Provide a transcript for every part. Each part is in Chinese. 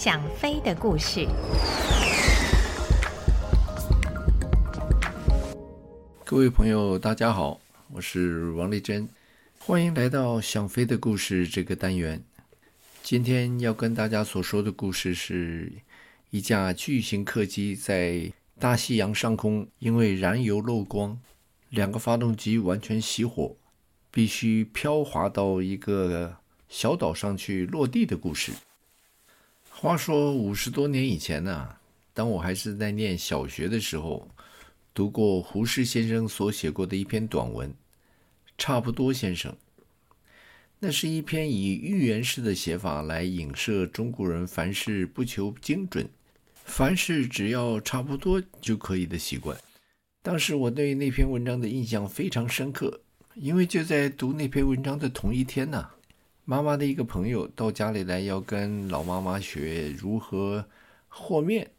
想飞的故事。各位朋友，大家好，我是王丽珍，欢迎来到《想飞的故事》这个单元。今天要跟大家所说的故事是一架巨型客机在大西洋上空，因为燃油漏光，两个发动机完全熄火，必须飘滑到一个小岛上去落地的故事。话说五十多年以前呢、当我还是在念小学的时候，读过胡适先生所写过的一篇短文《差不多先生》。那是一篇以寓言式的写法来影射中国人凡事不求精准，凡事只要差不多就可以的习惯。当时我对那篇文章的印象非常深刻，因为就在读那篇文章的同一天呢。妈妈的一个朋友到家里来，要跟老妈妈学如何和面。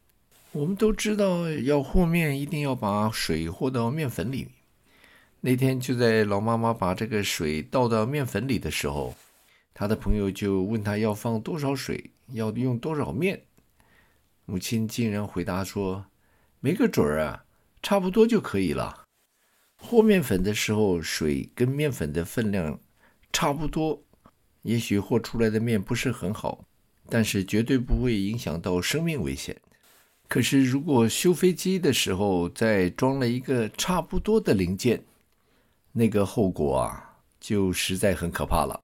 我们都知道，要和面一定要把水和到面粉里。那天就在老妈妈把这个水倒到面粉里的时候，她的朋友就问她要放多少水，要用多少面。母亲竟然回答说：“没个准儿啊，差不多就可以了。和面粉的时候，水跟面粉的分量差不多。”也许和出来的面不是很好，但是绝对不会影响到生命危险。可是如果修飞机的时候再装了一个差不多的零件，那个后果啊，就实在很可怕了。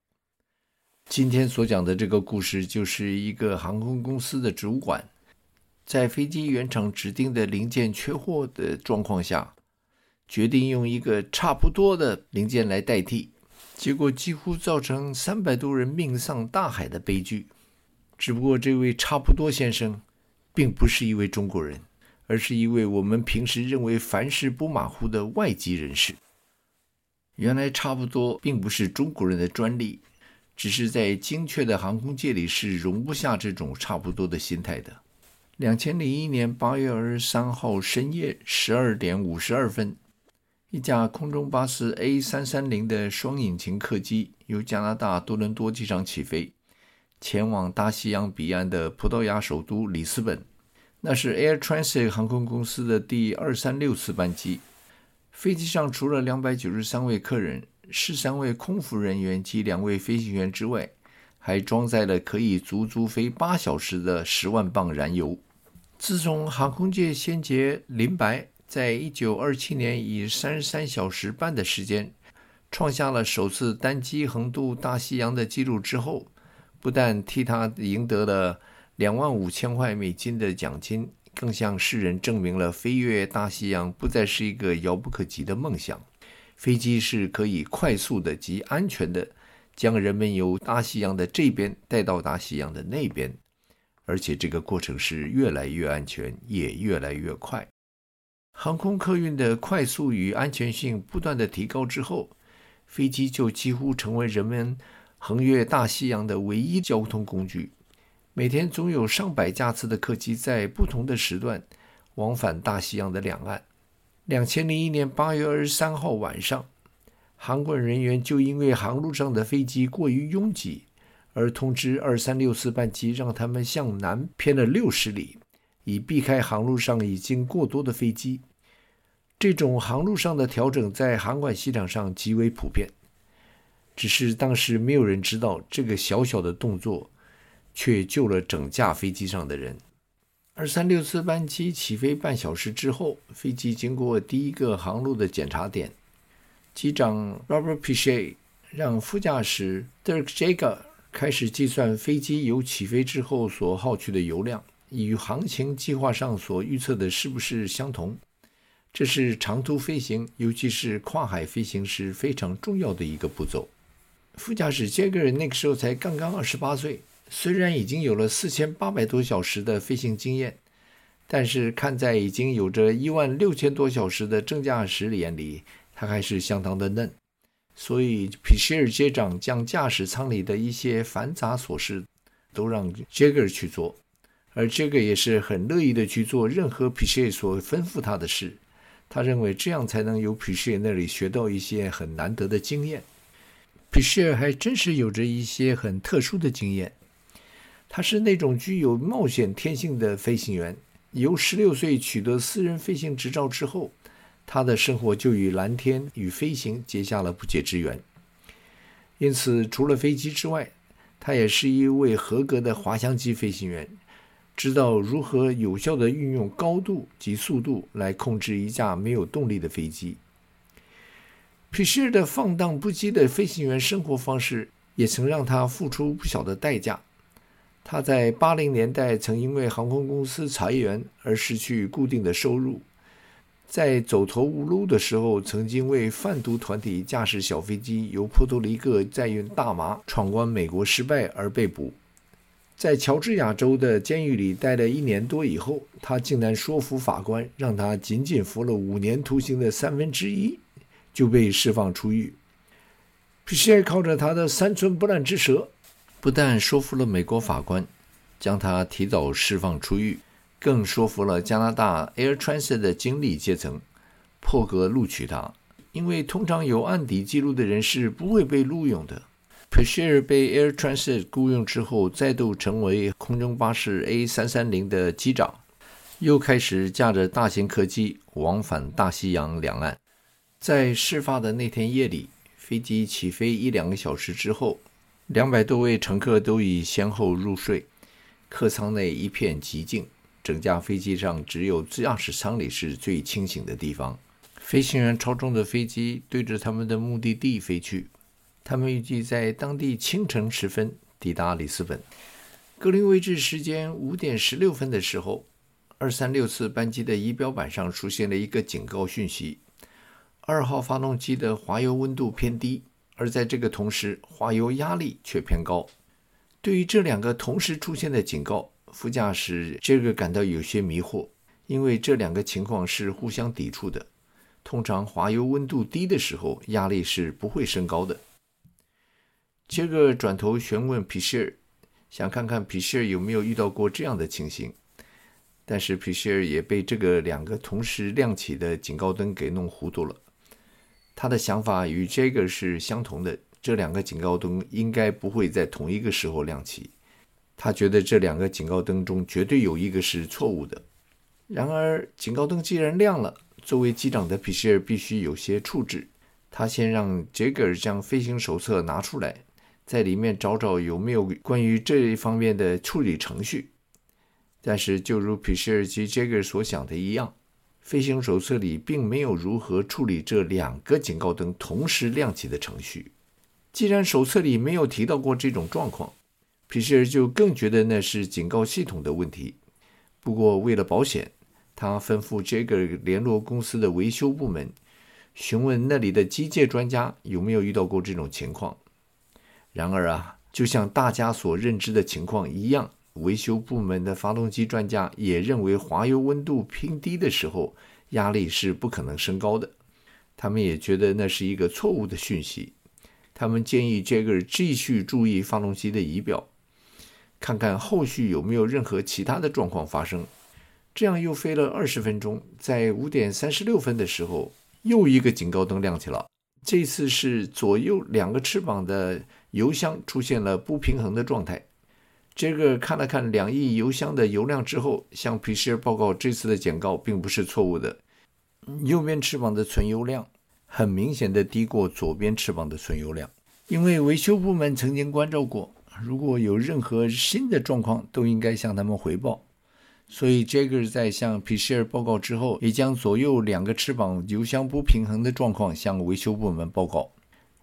今天所讲的这个故事，就是一个航空公司的主管，在飞机原厂指定的零件缺货的状况下，决定用一个差不多的零件来代替。结果几乎造成三百多人命丧大海的悲剧。只不过这位差不多先生，并不是一位中国人，而是一位我们平时认为凡事不马虎的外籍人士。原来差不多并不是中国人的专利，只是在精确的航空界里是容不下这种差不多的心态的。两千零一年八月二十三号深夜十二点五十二分。一架空中巴士 A 三三零的双引擎客机由加拿大多伦多机场起飞，前往大西洋彼岸的葡萄牙首都里斯本。那是 Air Transat 航空公司的第二三六次班机。飞机上除了两百九十三位客人、十三位空服人员及两位飞行员之外，还装载了可以足足飞八小时的十万磅燃油。自从航空界先杰林白。在一九二七年，以三十三小时半的时间，创下了首次单机横渡大西洋的纪录之后，不但替他赢得了两万五千块美金的奖金，更向世人证明了飞越大西洋不再是一个遥不可及的梦想，飞机是可以快速的及安全的将人们由大西洋的这边带到大西洋的那边，而且这个过程是越来越安全，也越来越快。航空客运的快速与安全性不断的提高之后，飞机就几乎成为人们横越大西洋的唯一交通工具。每天总有上百架次的客机在不同的时段往返大西洋的两岸。两千零一年八月二十三号晚上，航管人员就因为航路上的飞机过于拥挤，而通知二三六四班机让他们向南偏了六十里。以避开航路上已经过多的飞机，这种航路上的调整在航管系统上极为普遍。只是当时没有人知道，这个小小的动作却救了整架飞机上的人。二三六四班机起飞半小时之后，飞机经过第一个航路的检查点，机长 Robert Peachey 让副驾驶 Dirk Jagger 开始计算飞机由起飞之后所耗去的油量。与航行计划上所预测的是不是相同？这是长途飞行，尤其是跨海飞行时非常重要的一个步骤。副驾驶杰格尔那个时候才刚刚二十八岁，虽然已经有了四千八百多小时的飞行经验，但是看在已经有着一万六千多小时的正驾驶眼里，他还是相当的嫩。所以皮谢尔机长将驾驶舱里的一些繁杂琐事都让杰格尔去做。而这个也是很乐意的去做任何皮谢所吩咐他的事，他认为这样才能由皮谢那里学到一些很难得的经验。皮谢还真是有着一些很特殊的经验，他是那种具有冒险天性的飞行员。由十六岁取得私人飞行执照之后，他的生活就与蓝天与飞行结下了不解之缘。因此，除了飞机之外，他也是一位合格的滑翔机飞行员，知道如何有效地运用高度及速度来控制一架没有动力的飞机。皮谢尔的放荡不羁的飞行员生活方式，也曾让他付出不小的代价。他在八零年代曾因为航空公司裁员而失去固定的收入，在走投无路的时候，曾经为贩毒团体驾驶小飞机由波多黎各载运大麻闯关美国失败而被捕。在乔治亚州的监狱里待了一年多以后，他竟然说服法官，让他仅仅服了五年徒刑的三分之一。就被释放出狱。皮谢尔靠着他的三寸不烂之舌，不但说服了美国法官，将他提早释放出狱，更说服了加拿大 Air Transit 的经理阶层，破格录取他。因为通常有案底记录的人是不会被录用的。皮谢尔被 Air Transit 雇佣之后，再度成为空中巴士 A 三三零的机长，又开始驾着大型客机往返大西洋两岸。在事发的那天夜里，飞机起飞一两个小时之后，两百多位乘客都已先后入睡，客舱内一片寂静，整架飞机上只有驾驶舱里是最清醒的地方。飞行员操纵的飞机对着他们的目的地飞去，他们预计在当地清晨时分抵达里斯本。格林威治时间五点十六分的时候，二三六次班机的仪表板上出现了一个警告讯息。二号发动机的滑油温度偏低，而在这个同时，滑油压力却偏高。对于这两个同时出现的警告，副驾驶杰克感到有些迷惑，因为这两个情况是互相抵触的。通常滑油温度低的时候，压力是不会升高的。杰克转头询问皮谢尔，想看看皮谢尔有没有遇到过这样的情形，但是皮谢尔也被这个两个同时亮起的警告灯给弄糊涂了。他的想法与这个是相同的，这两个警告灯应该不会在同一个时候亮起。他觉得这两个警告灯中绝对有一个是错误的。然而，警告灯既然亮了，作为机长的皮谢尔必须有些处置。他先让杰格尔将飞行手册拿出来，在里面找找有没有关于这一方面的处理程序。但是，就如皮谢尔及杰格所想的一样。飞行手册里并没有如何处理这两个警告灯同时亮起的程序。既然手册里没有提到过这种状况，皮谢尔就更觉得那是警告系统的问题。不过为了保险，他吩咐杰克联络公司的维修部门，询问那里的机械专家有没有遇到过这种情况。然而啊，就像大家所认知的情况一样。维修部门的发动机专家也认为，滑油温度偏低的时候，压力是不可能升高的。他们也觉得那是一个错误的讯息。他们建议杰克继续注意发动机的仪表，看看后续有没有任何其他的状况发生。这样又飞了二十分钟，在五点三十六分的时候，又一个警告灯亮起了。这次是左右两个翅膀的油箱出现了不平衡的状态。杰克看了看两翼油箱的油量之后，向皮谢尔报告，这次的警告并不是错误的。右边翅膀的存油量很明显的低过左边翅膀的存油量，因为维修部门曾经关照过，如果有任何新的状况，都应该向他们回报。所以杰克在向皮谢尔报告之后，也将左右两个翅膀油箱不平衡的状况向维修部门报告。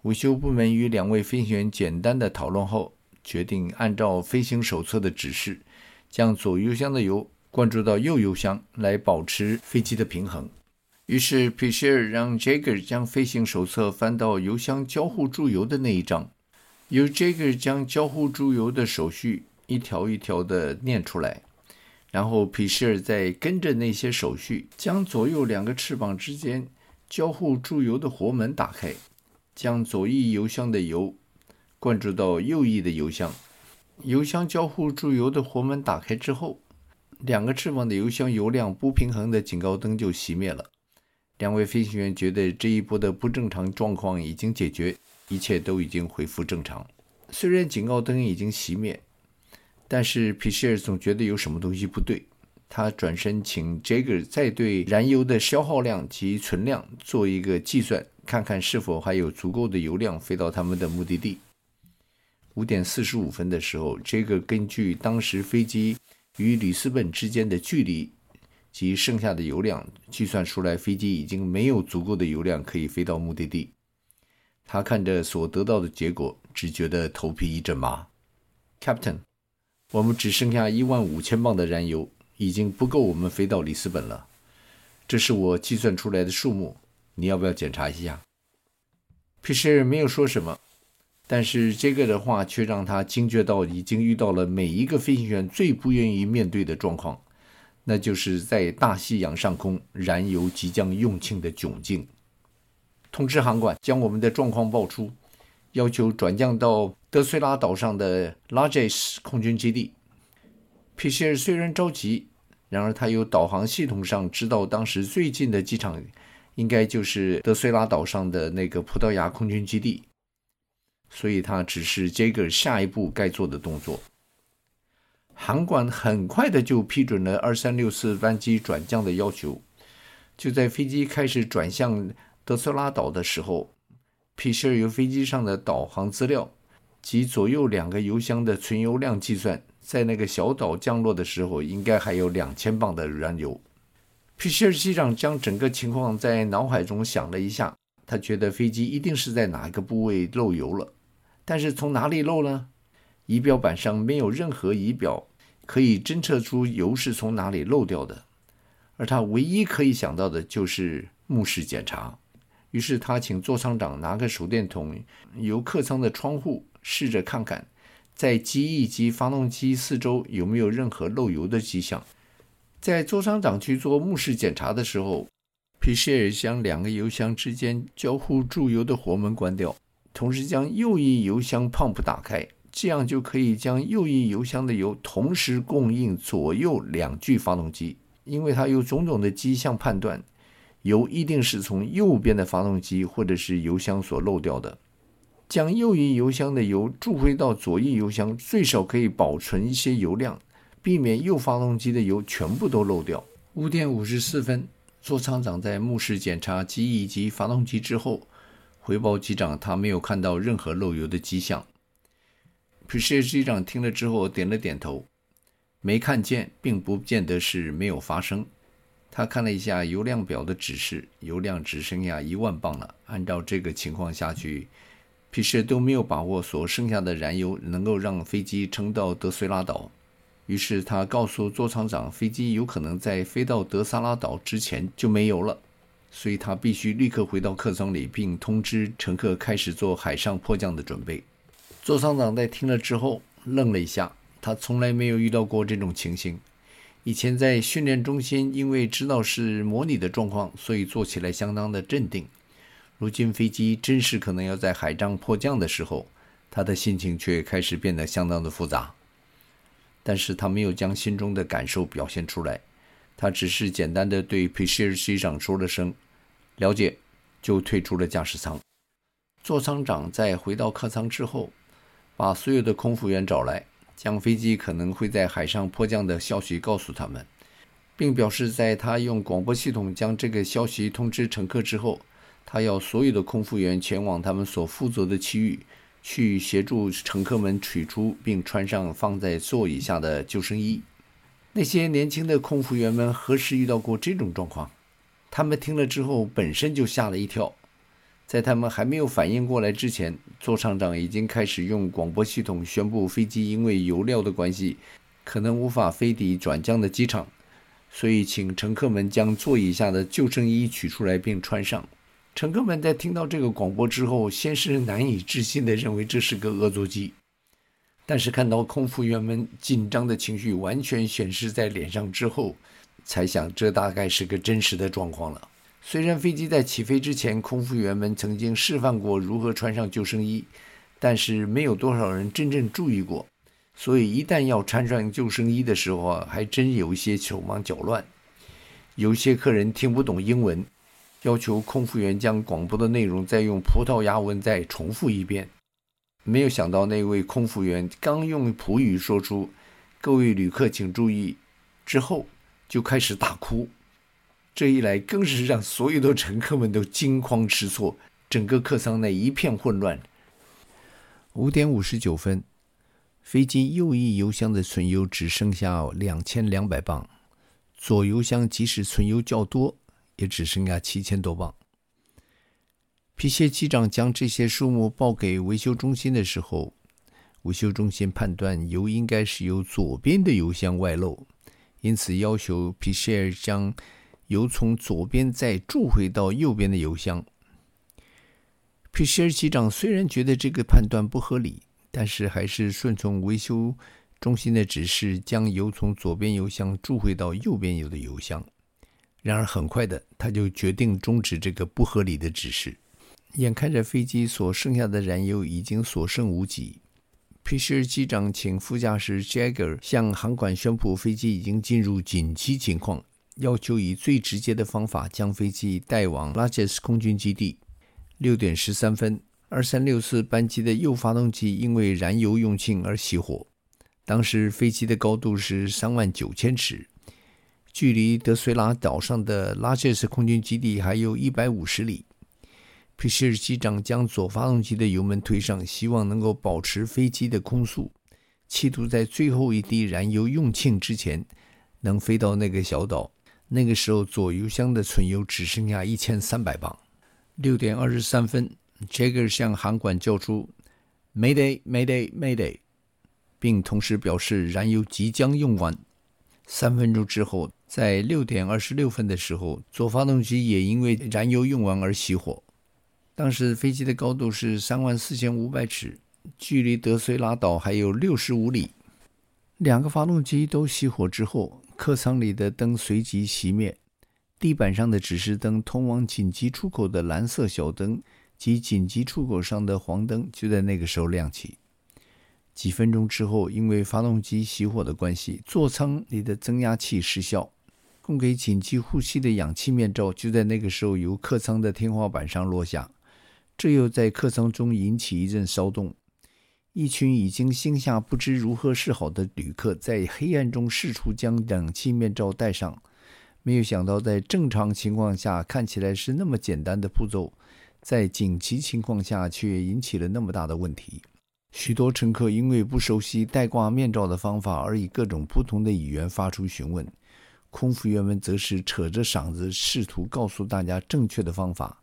维修部门与两位飞行员简单的讨论后，决定按照飞行手册的指示，将左油箱的油灌注到右油箱，来保持飞机的平衡。于是皮谢尔让杰克将飞行手册翻到油箱交互注油的那一章，由杰克将交互注油的手续一条一条地念出来，然后皮谢尔再跟着那些手续，将左右两个翅膀之间交互注油的活门打开，将左翼油箱的油。灌注到右翼的油箱，油箱交互注油的活门打开之后，两个翅膀的油箱油量不平衡的警告灯就熄灭了。两位飞行员觉得这一波的不正常状况已经解决，一切都已经恢复正常。虽然警告灯已经熄灭，但是皮谢尔总觉得有什么东西不对。他转身请杰克再对燃油的消耗量及存量做一个计算，看看是否还有足够的油量飞到他们的目的地。五点四十五分的时候，这个根据当时飞机与里斯本之间的距离及剩下的油量，计算出来飞机已经没有足够的油量可以飞到目的地。他看着所得到的结果，只觉得头皮一阵麻。Captain，我们只剩下一万五千磅的燃油。已经不够我们飞到里斯本了，这是我计算出来的数目，你要不要检查一下？皮什尔没有说什么，但是这个的话却让他惊觉到已经遇到了每一个飞行员最不愿意面对的状况，那就是在大西洋上空燃油即将用尽的窘境。通知航管将我们的状况报出，要求转降到德瑞拉岛上的拉杰斯空军基地。皮谢尔虽然着急，然而他由导航系统上知道，当时最近的机场应该就是德瑞拉岛上的那个葡萄牙空军基地，所以他指示杰克下一步该做的动作。航管很快的就批准了二三六四班机转降的要求。就在飞机开始转向德瑞拉岛的时候，皮谢尔由飞机上的导航资料及左右两个油箱的存油量计算。在那个小岛降落的时候，应该还有两千磅的燃油。皮谢尔机长将整个情况在脑海中想了一下，他觉得飞机一定是在哪一个部位漏油了，但是从哪里漏呢？仪表板上没有任何仪表可以侦测出油是从哪里漏掉的，而他唯一可以想到的就是目视检查。于是他请座舱长拿个手电筒，由客舱的窗户试着看看。在机翼及发动机四周有没有任何漏油的迹象？在座舱长去做目视检查的时候，皮谢尔将两个油箱之间交互注油的活门关掉，同时将右翼油箱 pump 打开，这样就可以将右翼油箱的油同时供应左右两具发动机。因为他有种种的迹象判断，油一定是从右边的发动机或者是油箱所漏掉的。将右翼油箱的油注回到左翼油箱，最少可以保存一些油量，避免右发动机的油全部都漏掉。五点五十四分，座舱长在目视检查机翼及发动机之后，回报机长他没有看到任何漏油的迹象。皮谢尔机长听了之后点了点头，没看见，并不见得是没有发生。他看了一下油量表的指示，油量只剩下一万磅了。按照这个情况下去。皮谢都没有把握所剩下的燃油能够让飞机撑到德瑞拉岛，于是他告诉座舱长，飞机有可能在飞到德萨拉岛之前就没油了，所以他必须立刻回到客舱里，并通知乘客开始做海上迫降的准备。座舱长在听了之后愣了一下，他从来没有遇到过这种情形。以前在训练中心，因为知道是模拟的状况，所以做起来相当的镇定。如今飞机真实可能要在海上迫降的时候，他的心情却开始变得相当的复杂。但是他没有将心中的感受表现出来，他只是简单的对皮谢尔机长说了声“了解”，就退出了驾驶舱。座舱长在回到客舱之后，把所有的空服员找来，将飞机可能会在海上迫降的消息告诉他们，并表示在他用广播系统将这个消息通知乘客之后。他要所有的空服员前往他们所负责的区域，去协助乘客们取出并穿上放在座椅下的救生衣。那些年轻的空服员们何时遇到过这种状况？他们听了之后本身就吓了一跳。在他们还没有反应过来之前，座舱长已经开始用广播系统宣布，飞机因为油料的关系，可能无法飞抵转降的机场，所以请乘客们将座椅下的救生衣取出来并穿上。乘客们在听到这个广播之后，先是难以置信地认为这是个恶作剧，但是看到空服员们紧张的情绪完全显示在脸上之后，才想这大概是个真实的状况了。虽然飞机在起飞之前，空服员们曾经示范过如何穿上救生衣，但是没有多少人真正注意过，所以一旦要穿上救生衣的时候啊，还真有一些手忙脚乱。有些客人听不懂英文。要求空服员将广播的内容再用葡萄牙文再重复一遍。没有想到，那位空服员刚用葡语说出各位旅客请注意，之后就开始大哭。这一来更是让所有的乘客们都惊慌失措，整个客舱内一片混乱。五点五十九分，飞机右翼油箱的存油只剩下两千两百磅，左油箱即使存油较多，也只剩下七千多磅。皮谢机长将这些数目报给维修中心的时候，维修中心判断油应该是由左边的油箱外漏，因此要求皮谢将油从左边再注回到右边的油箱。皮谢尔机长虽然觉得这个判断不合理，但是还是顺从维修中心的指示，将油从左边油箱注回到右边油的油箱。然而很快的，他就决定终止这个不合理的指示。眼看着飞机所剩下的燃油已经所剩无几，皮谢尔机长请副驾驶 Jagger 向航管宣布飞机已经进入紧急情况，要求以最直接的方法将飞机带往拉杰斯空军基地。六点十三分，二三六四班机的右发动机因为燃油用尽而熄火。当时飞机的高度是三万九千尺，距离德绥拉岛上的拉杰斯空军基地还有一百五十里。皮谢尔机长将左发动机的油门推上，希望能够保持飞机的空速，企图在最后一滴燃油用尽之前能飞到那个小岛。那个时候，左油箱的存油只剩下一千三百磅。六点二十三分，Jagger 向航管叫出 “Mayday, Mayday, Mayday”，并同时表示燃油即将用完。三分钟之后，在六点二十六分的时候，左发动机也因为燃油用完而熄火。当时飞机的高度是三万四千五百尺，距离德绥拉岛还有六十五里。两个发动机都熄火之后，客舱里的灯随即熄灭。地板上的指示灯、通往紧急出口的蓝色小灯及紧急出口上的黄灯就在那个时候亮起。几分钟之后，因为发动机熄火的关系，座舱里的增压器失效，供给紧急呼吸的氧气面罩就在那个时候由客舱的天花板上落下，这又在客舱中引起一阵骚动。一群已经心下不知如何是好的旅客在黑暗中试图将氧气面罩戴上。没有想到，在正常情况下看起来是那么简单的步骤，在紧急情况下却引起了那么大的问题。许多乘客因为不熟悉戴挂面罩的方法，而以各种不同的语言发出询问。空服员们则是扯着嗓子试图告诉大家正确的方法。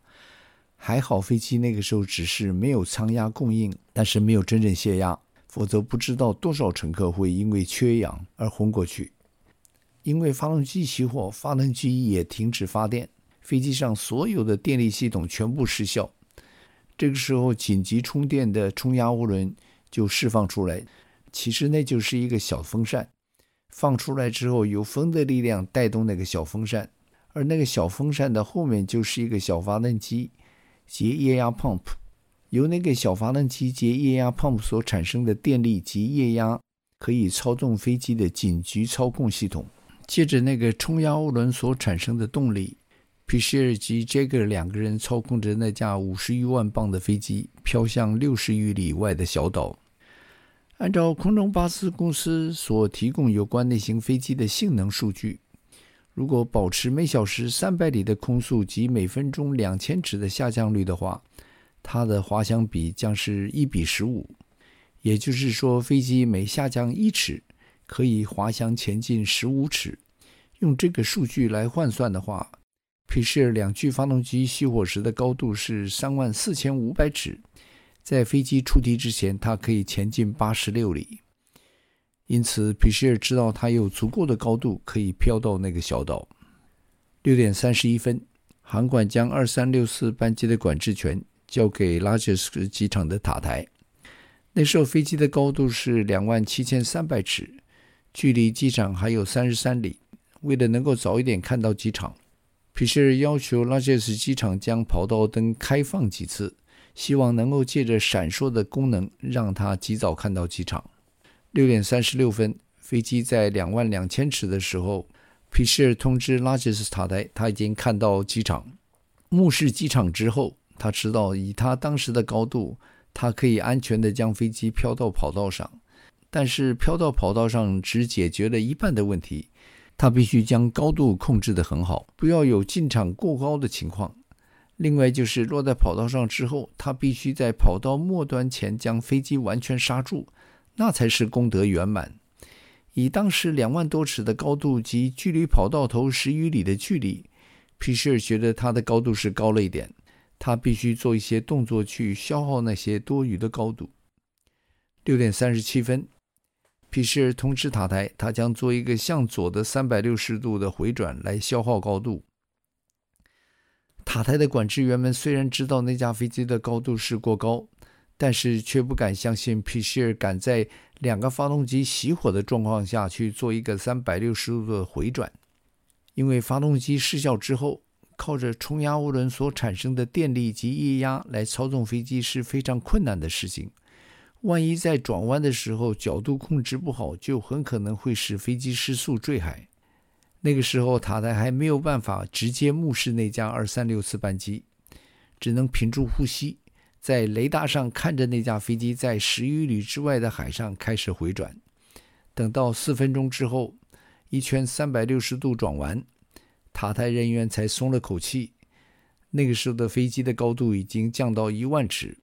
还好飞机那个时候只是没有舱压供应，但是没有真正泄压，否则不知道多少乘客会因为缺氧而昏过去。因为发动机熄火，发动机也停止发电，飞机上所有的电力系统全部失效。这个时候，紧急充电的冲压涡轮就释放出来。其实那就是一个小风扇，放出来之后，由风的力量带动那个小风扇，而那个小风扇的后面就是一个小发动机及液压 pump，由那个小发动机及液压 pump 所产生的电力及液压，可以操纵飞机的紧急操控系统。借着那个冲压涡轮所产生的动力，皮谢尔及杰格两个人操控着那架五十余万磅的飞机飘向六十余里外的小岛。按照空中巴士公司所提供有关那型飞机的性能数据，如果保持每小时三百里的空速及每分钟两千尺的下降率的话，它的滑翔比将是一比十五，也就是说，飞机每下降一尺，可以滑翔前进十五尺，用这个数据来换算的话，皮谢尔两具发动机熄火时的高度是三万四千五百尺，在飞机出题之前，它可以前进八十六里。因此，皮谢尔知道他有足够的高度可以飘到那个小岛。六点三十一分，航管将二三六四班机的管制权交给拉杰斯机场的塔台。那时候飞机的高度是两万七千三百尺。距离机场还有三十三里。为了能够早一点看到机场，皮谢尔要求拉杰斯机场将跑道灯开放几次，希望能够借着闪烁的功能让他及早看到机场。六点三十六分，飞机在两万两千尺的时候，皮谢尔通知拉杰斯塔台，他已经看到机场。目视机场之后，他知道以他当时的高度，他可以安全地将飞机飘到跑道上。但是飘到跑道上只解决了一半的问题。他必须将高度控制得很好，不要有进场过高的情况。另外就是落在跑道上之后，他必须在跑道末端前将飞机完全刹住，那才是功德圆满。以当时两万多尺的高度及距离跑道头十余里的距离，皮舍尔觉得他的高度是高了一点，他必须做一些动作去消耗那些多余的高度。六点三十七分。皮舍尔通知塔台，他将做一个向左的三百六十度的回转来消耗高度。塔台的管制员们虽然知道那架飞机的高度是过高，但是却不敢相信皮舍尔敢在两个发动机熄火的状况下去做一个三百六十度的回转，因为发动机失效之后，靠着冲压涡轮所产生的电力及液压来操纵飞机是非常困难的事情。万一在转弯的时候角度控制不好，就很可能会使飞机失速坠海。那个时候塔台还没有办法直接目视那架二三六次班机，只能屏住呼吸，在雷达上看着那架飞机在十余里之外的海上开始回转。等到四分钟之后，一圈三百六十度转完，塔台人员才松了口气。那个时候的飞机的高度已经降到一万尺。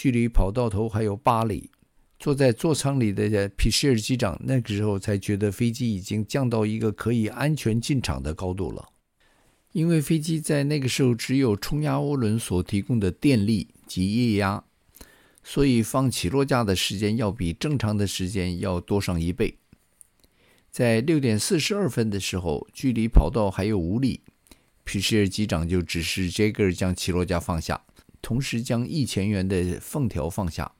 距离跑道头还有八里，坐在座舱里的皮舍尔机长那个时候才觉得飞机已经降到一个可以安全进场的高度了。因为飞机在那个时候只有冲压涡轮所提供的电力及液压，所以放起落架的时间要比正常的时间要多上一倍。在六点四十二分的时候，距离跑道还有五里，皮舍尔机长就指示杰格尔将起落架放下。同时将翼前缘的缝条放下，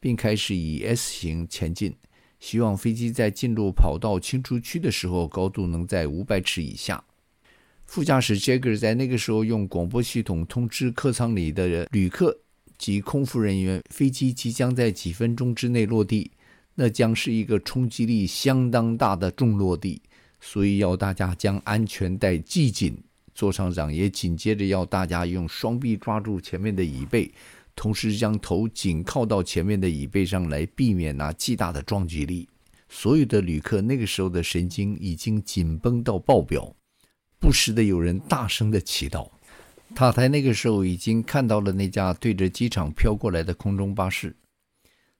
并开始以 S 型前进，希望飞机在进入跑道清除区的时候，高度能在五百尺以下。副驾驶 Jagger 在那个时候用广播系统通知客舱里的旅客及空服人员，飞机即将在几分钟之内落地，那将是一个冲击力相当大的重落地，所以要大家将安全带系紧。座舱长也紧接着要大家用双臂抓住前面的椅背，同时将头紧靠到前面的椅背上来，避免那巨大的撞击力。所有的旅客那个时候的神经已经紧绷到爆表，不时的有人大声的祈祷。塔台那个时候已经看到了那架对着机场飘过来的空中巴士，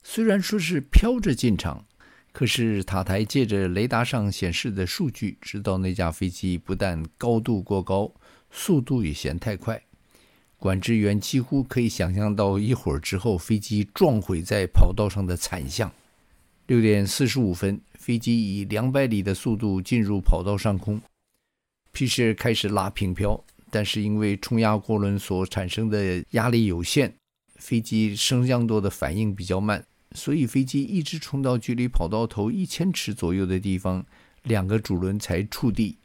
虽然说是飘着进场。可是塔台借着雷达上显示的数据，知道那架飞机不但高度过高，速度也嫌太快。管制员几乎可以想象到一会儿之后飞机撞毁在跑道上的惨象。六点四十五分，飞机以两百里的速度进入跑道上空，皮舍尔开始拉平飘，但是因为冲压涡轮所产生的压力有限，飞机升降舵的反应比较慢。所以飞机一直冲到距离跑道头一千尺左右的地方，两个主轮才触地。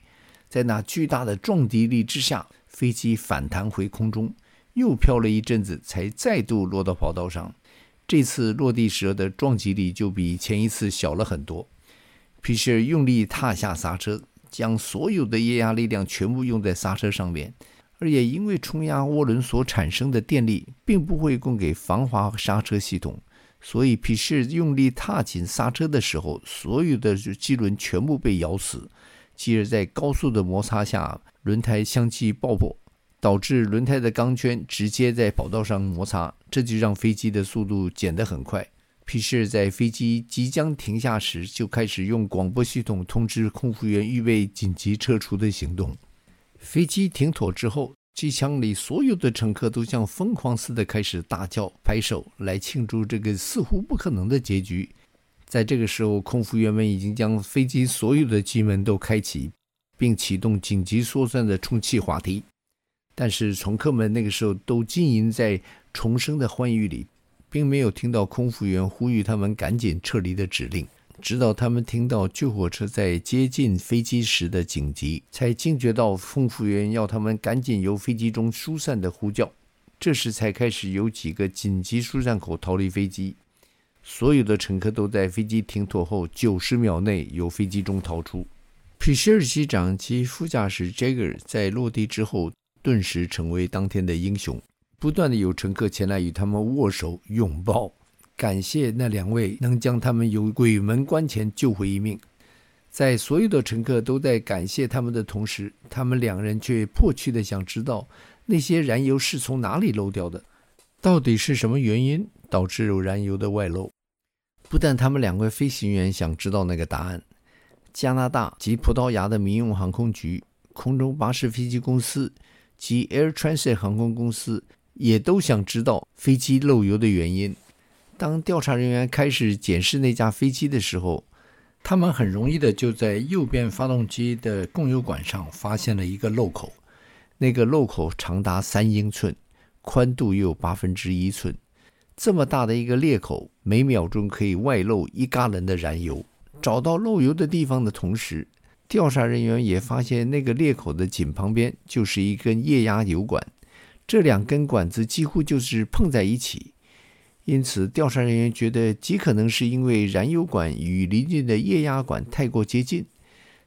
在那巨大的撞击力之下，飞机反弹回空中，又飘了一阵子，才再度落到跑道上。这次落地时的撞击力就比前一次小了很多。皮舍尔用力踏下刹车，将所有的液压力量全部用在刹车上面，而也因为冲压涡轮所产生的电力，并不会供给防滑刹车系统。所以皮舍尔用力踏紧刹车的时候，所有的机轮全部被咬死，继而在高速的摩擦下，轮胎相继爆破，导致轮胎的钢圈直接在跑道上摩擦，这就让飞机的速度减得很快。皮舍尔在飞机即将停下时，就开始用广播系统通知空服员预备紧急撤出的行动。飞机停妥之后。机舱里所有的乘客都像疯狂似的开始大叫、拍手，来庆祝这个似乎不可能的结局。在这个时候，空服员们已经将飞机所有的机门都开启，并启动紧急疏散的充气滑梯。但是乘客们那个时候都浸淫在重生的欢愉里，并没有听到空服员呼吁他们赶紧撤离的指令。直到他们听到救火车在接近飞机时的警笛，才惊觉到空服员要他们赶紧由飞机中疏散的呼叫。这时才开始有几个紧急疏散口逃离飞机。所有的乘客都在飞机停妥后九十秒内由飞机中逃出。皮舍尔机长及副驾驶 Jagger 在落地之后，顿时成为当天的英雄。不断的有乘客前来与他们握手拥抱。感谢那两位能将他们由鬼门关前救回一命。在所有的乘客都在感谢他们的同时，他们两人却迫切的想知道那些燃油是从哪里漏掉的，到底是什么原因导致有燃油的外漏？不但他们两位飞行员想知道那个答案，加拿大及葡萄牙的民用航空局、空中巴士飞机公司及 Air Transit 航空公司也都想知道飞机漏油的原因。当调查人员开始检视那架飞机的时候，他们很容易的就在右边发动机的供油管上发现了一个漏口，那个漏口长达三英寸，宽度又有八分之一寸。这么大的一个裂口，每秒钟可以外漏一加仑的燃油。找到漏油的地方的同时，调查人员也发现那个裂口的紧旁边就是一根液压油管，这两根管子几乎就是碰在一起。因此，调查人员觉得极可能是因为燃油管与邻近的液压管太过接近，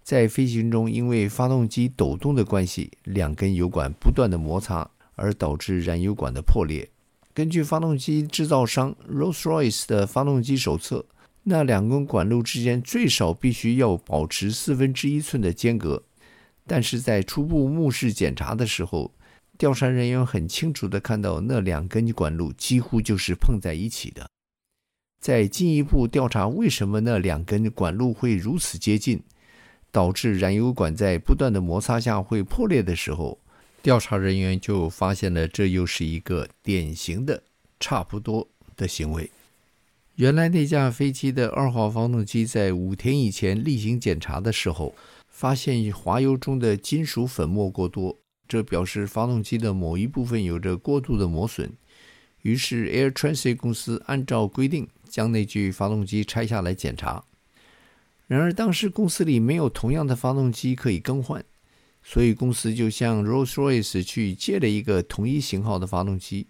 在飞行中因为发动机抖动的关系，两根油管不断的摩擦，而导致燃油管的破裂。根据发动机制造商 Rolls-Royce 的发动机手册，那两根管路之间最少必须要保持四分之一寸的间隔。但是在初步目视检查的时候，调查人员很清楚地看到那两根管路几乎就是碰在一起的。在进一步调查为什么那两根管路会如此接近，导致燃油管在不断的摩擦下会破裂的时候，调查人员就发现了，这又是一个典型的差不多的行为。原来那架飞机的二号发动机在五天以前例行检查的时候，发现滑油中的金属粉末过多，这表示发动机的某一部分有着过度的磨损。于是 Air Transit 公司按照规定将那具发动机拆下来检查。然而当时公司里没有同样的发动机可以更换。所以公司就向 Rolls-Royce 去借了一个同一型号的发动机。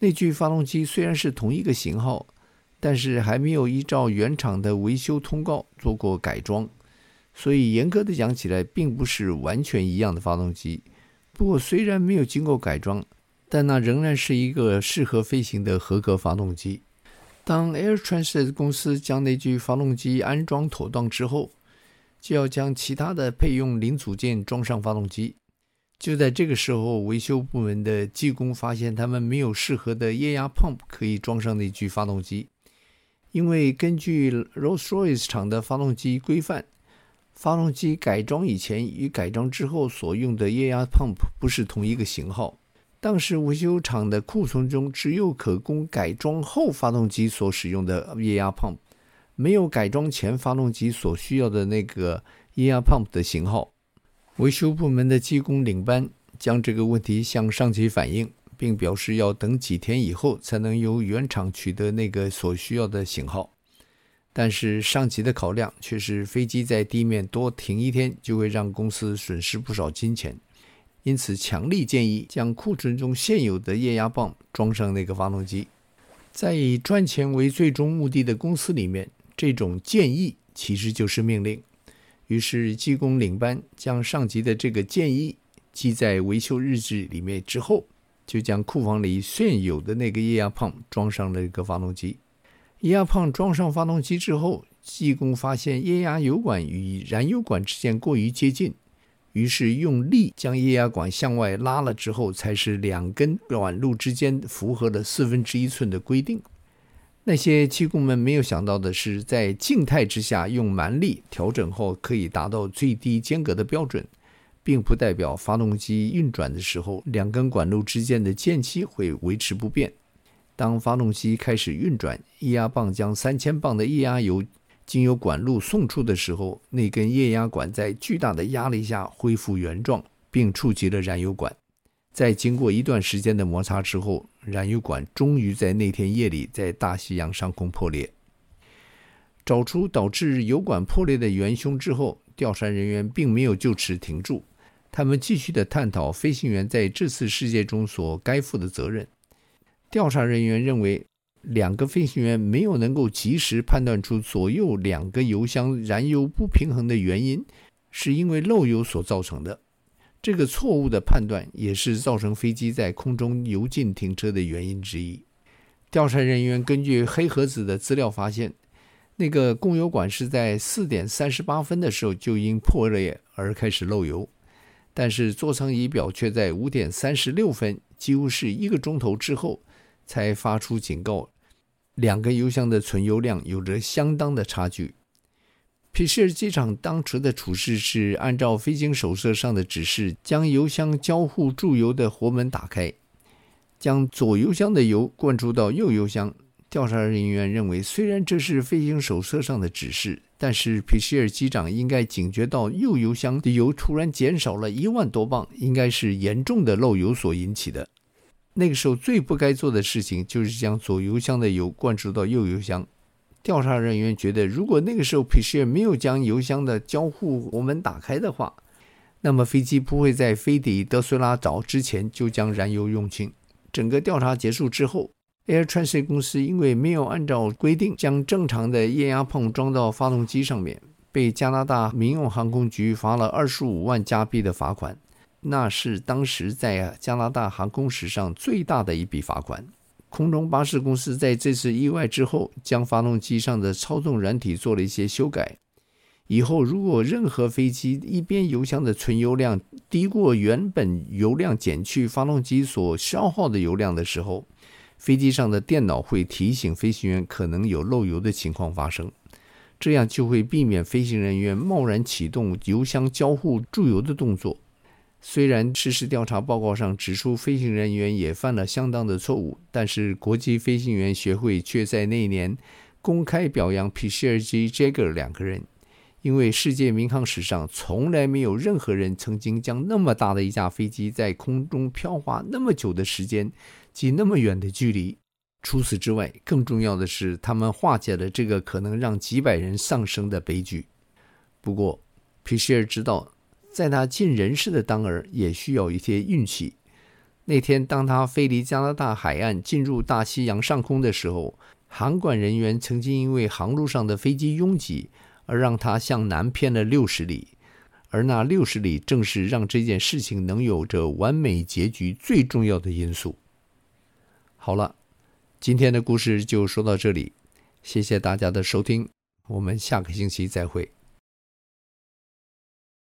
那具发动机虽然是同一个型号，但是还没有依照原厂的维修通告做过改装，所以严格的讲起来，并不是完全一样的发动机。不过虽然没有经过改装，但那仍然是一个适合飞行的合格发动机。当 Air Transit 公司将那具发动机安装妥当之后，就要将其他的配用零组件装上发动机。就在这个时候，维修部门的技工发现他们没有适合的液压 pump 可以装上那具发动机，因为根据 Rolls-Royce 厂的发动机规范，发动机改装以前与改装之后所用的液压 pump 不是同一个型号。当时维修厂的库存中只有可供改装后发动机所使用的液压 pump。没有改装前发动机所需要的那个液压 pump 的型号，维修部门的技工领班将这个问题向上级反映，并表示要等几天以后才能由原厂取得那个所需要的型号。但是上级的考量却是飞机在地面多停一天就会让公司损失不少金钱，因此强力建议将库存中现有的液压泵装上那个发动机。在以赚钱为最终目的的公司里面，这种建议其实就是命令。于是，技工领班将上级的这个建议记在维修日志里面之后，就将库房里现有的那个液压泵装上了一个发动机。液压泵装上发动机之后，技工发现液压油管与燃油管之间过于接近，于是用力将液压管向外拉了之后，才使两根管路之间符合了四分之一寸的规定。那些技工们没有想到的是，在静态之下用蛮力调整后，可以达到最低间隔的标准，并不代表发动机运转的时候，两根管路之间的间隙会维持不变。当发动机开始运转，液压棒将三千磅的液压油经由管路送出的时候，那根液压管在巨大的压力下恢复原状，并触及了燃油管。在经过一段时间的摩擦之后，燃油管终于在那天夜里在大西洋上空破裂。找出导致油管破裂的元凶之后，调查人员并没有就此停住，他们继续的探讨飞行员在这次事件中所该负的责任。调查人员认为，两个飞行员没有能够及时判断出左右两个油箱燃油不平衡的原因，是因为漏油所造成的。这个错误的判断也是造成飞机在空中油尽停车的原因之一。调查人员根据黑盒子的资料发现，那个供油管是在四点三十八分的时候就因破裂而开始漏油，但是座舱仪表却在五点三十六分，几乎是一个钟头之后才发出警告，两个油箱的存油量有着相当的差距。皮希尔机长当时的处置是按照飞行手册上的指示，将油箱交互注油的活门打开，将左油箱的油灌注到右油箱。调查人员认为，虽然这是飞行手册上的指示，但是皮希尔机长应该警觉到右油箱的油突然减少了一万多磅，应该是严重的漏油所引起的。那个时候最不该做的事情就是将左油箱的油灌注到右油箱。调查人员觉得，如果那个时候皮希尔没有将油箱的交互活门打开的话，那么飞机不会在飞抵德苏拉岛之前就将燃油用尽。整个调查结束之后，Air Transit 公司因为没有按照规定将正常的液压泵装到发动机上面，被加拿大民用航空局罚了二十五万加币的罚款，那是当时在加拿大航空史上最大的一笔罚款。空中巴士公司在这次意外之后，将发动机上的操纵软体做了一些修改。以后如果任何飞机一边油箱的存油量低过原本油量减去发动机所消耗的油量的时候，飞机上的电脑会提醒飞行员可能有漏油的情况发生，这样就会避免飞行人员贸然启动油箱交互注油的动作。虽然事实调查报告上指出飞行人员也犯了相当的错误，但是国际飞行员协会却在那一年公开表扬皮希尔及杰格尔两个人，因为世界民航史上从来没有任何人曾经将那么大的一架飞机在空中飘滑那么久的时间及那么远的距离。除此之外，更重要的是，他们化解了这个可能让几百人丧生的悲剧。不过，皮希尔知道。在他尽人事的当儿，也需要一些运气。那天，当他飞离加拿大海岸，进入大西洋上空的时候，航管人员曾经因为航路上的飞机拥挤，而让他向南偏了六十里。而那六十里，正是让这件事情能有着完美结局最重要的因素。好了，今天的故事就说到这里，谢谢大家的收听，我们下个星期再会。